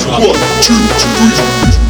Two, three.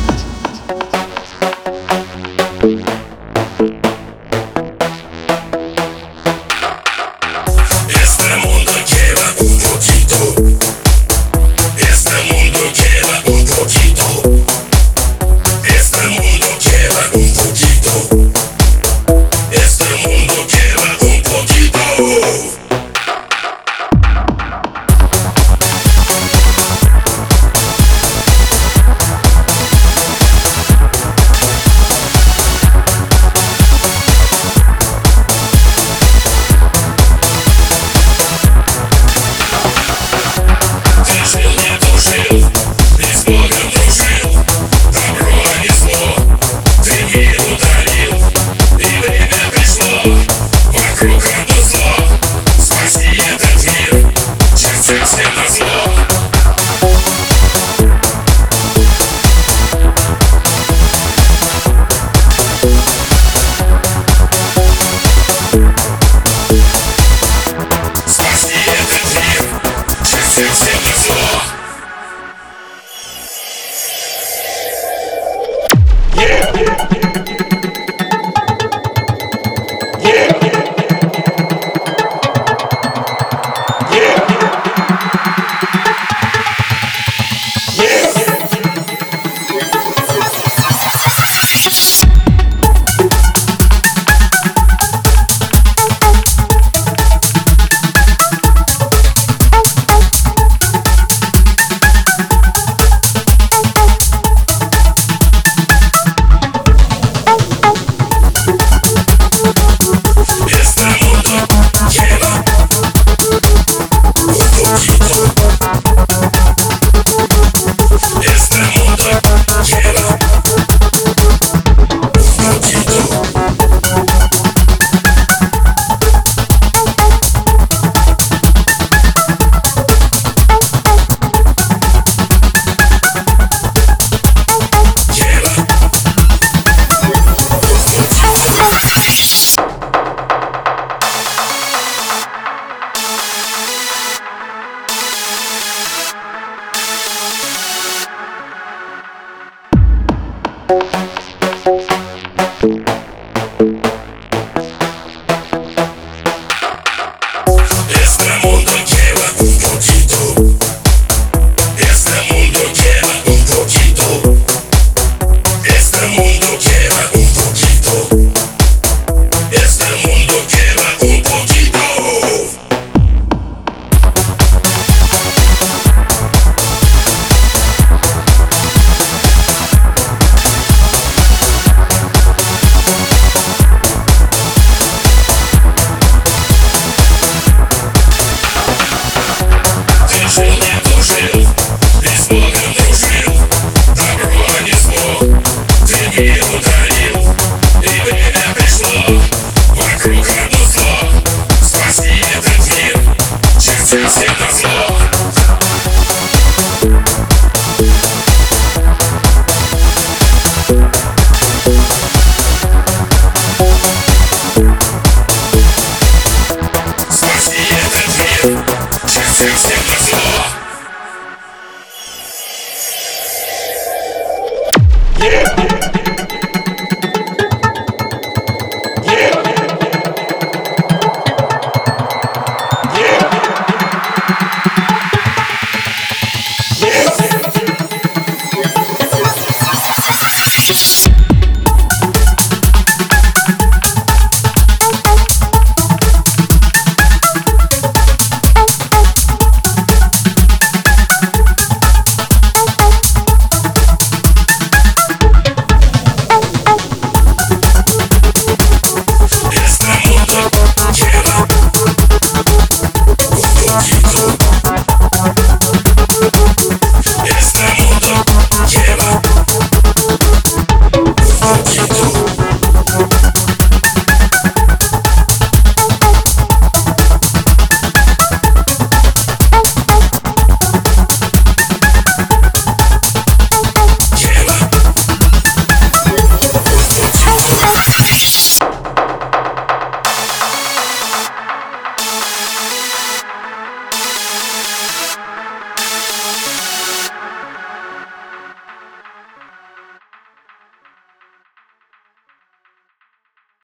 Yeah. Yes.